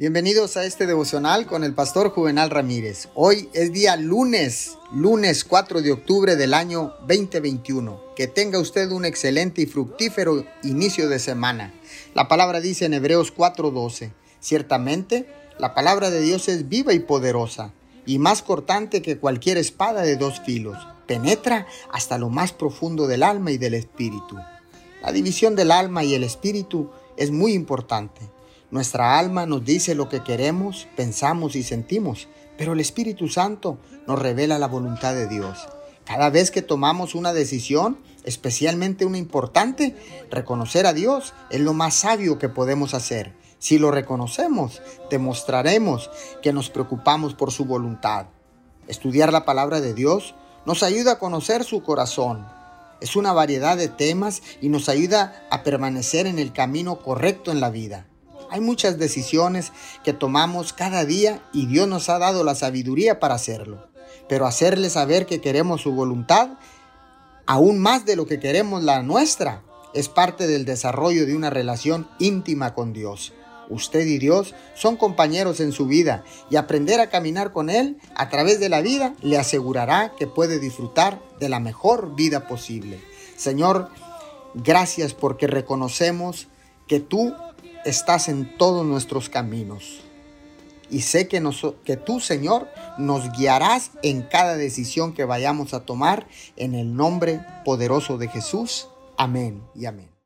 Bienvenidos a este devocional con el pastor Juvenal Ramírez. Hoy es día lunes, lunes 4 de octubre del año 2021. Que tenga usted un excelente y fructífero inicio de semana. La palabra dice en Hebreos 4:12, ciertamente la palabra de Dios es viva y poderosa y más cortante que cualquier espada de dos filos. Penetra hasta lo más profundo del alma y del espíritu. La división del alma y el espíritu es muy importante. Nuestra alma nos dice lo que queremos, pensamos y sentimos, pero el Espíritu Santo nos revela la voluntad de Dios. Cada vez que tomamos una decisión, especialmente una importante, reconocer a Dios es lo más sabio que podemos hacer. Si lo reconocemos, demostraremos que nos preocupamos por su voluntad. Estudiar la palabra de Dios nos ayuda a conocer su corazón. Es una variedad de temas y nos ayuda a permanecer en el camino correcto en la vida. Hay muchas decisiones que tomamos cada día y Dios nos ha dado la sabiduría para hacerlo. Pero hacerle saber que queremos su voluntad, aún más de lo que queremos la nuestra, es parte del desarrollo de una relación íntima con Dios. Usted y Dios son compañeros en su vida y aprender a caminar con Él a través de la vida le asegurará que puede disfrutar de la mejor vida posible. Señor, gracias porque reconocemos que tú estás en todos nuestros caminos. Y sé que, tú, Señor, nos guiarás en cada decisión que vayamos a tomar en el nombre poderoso de Jesús. Amén y amén.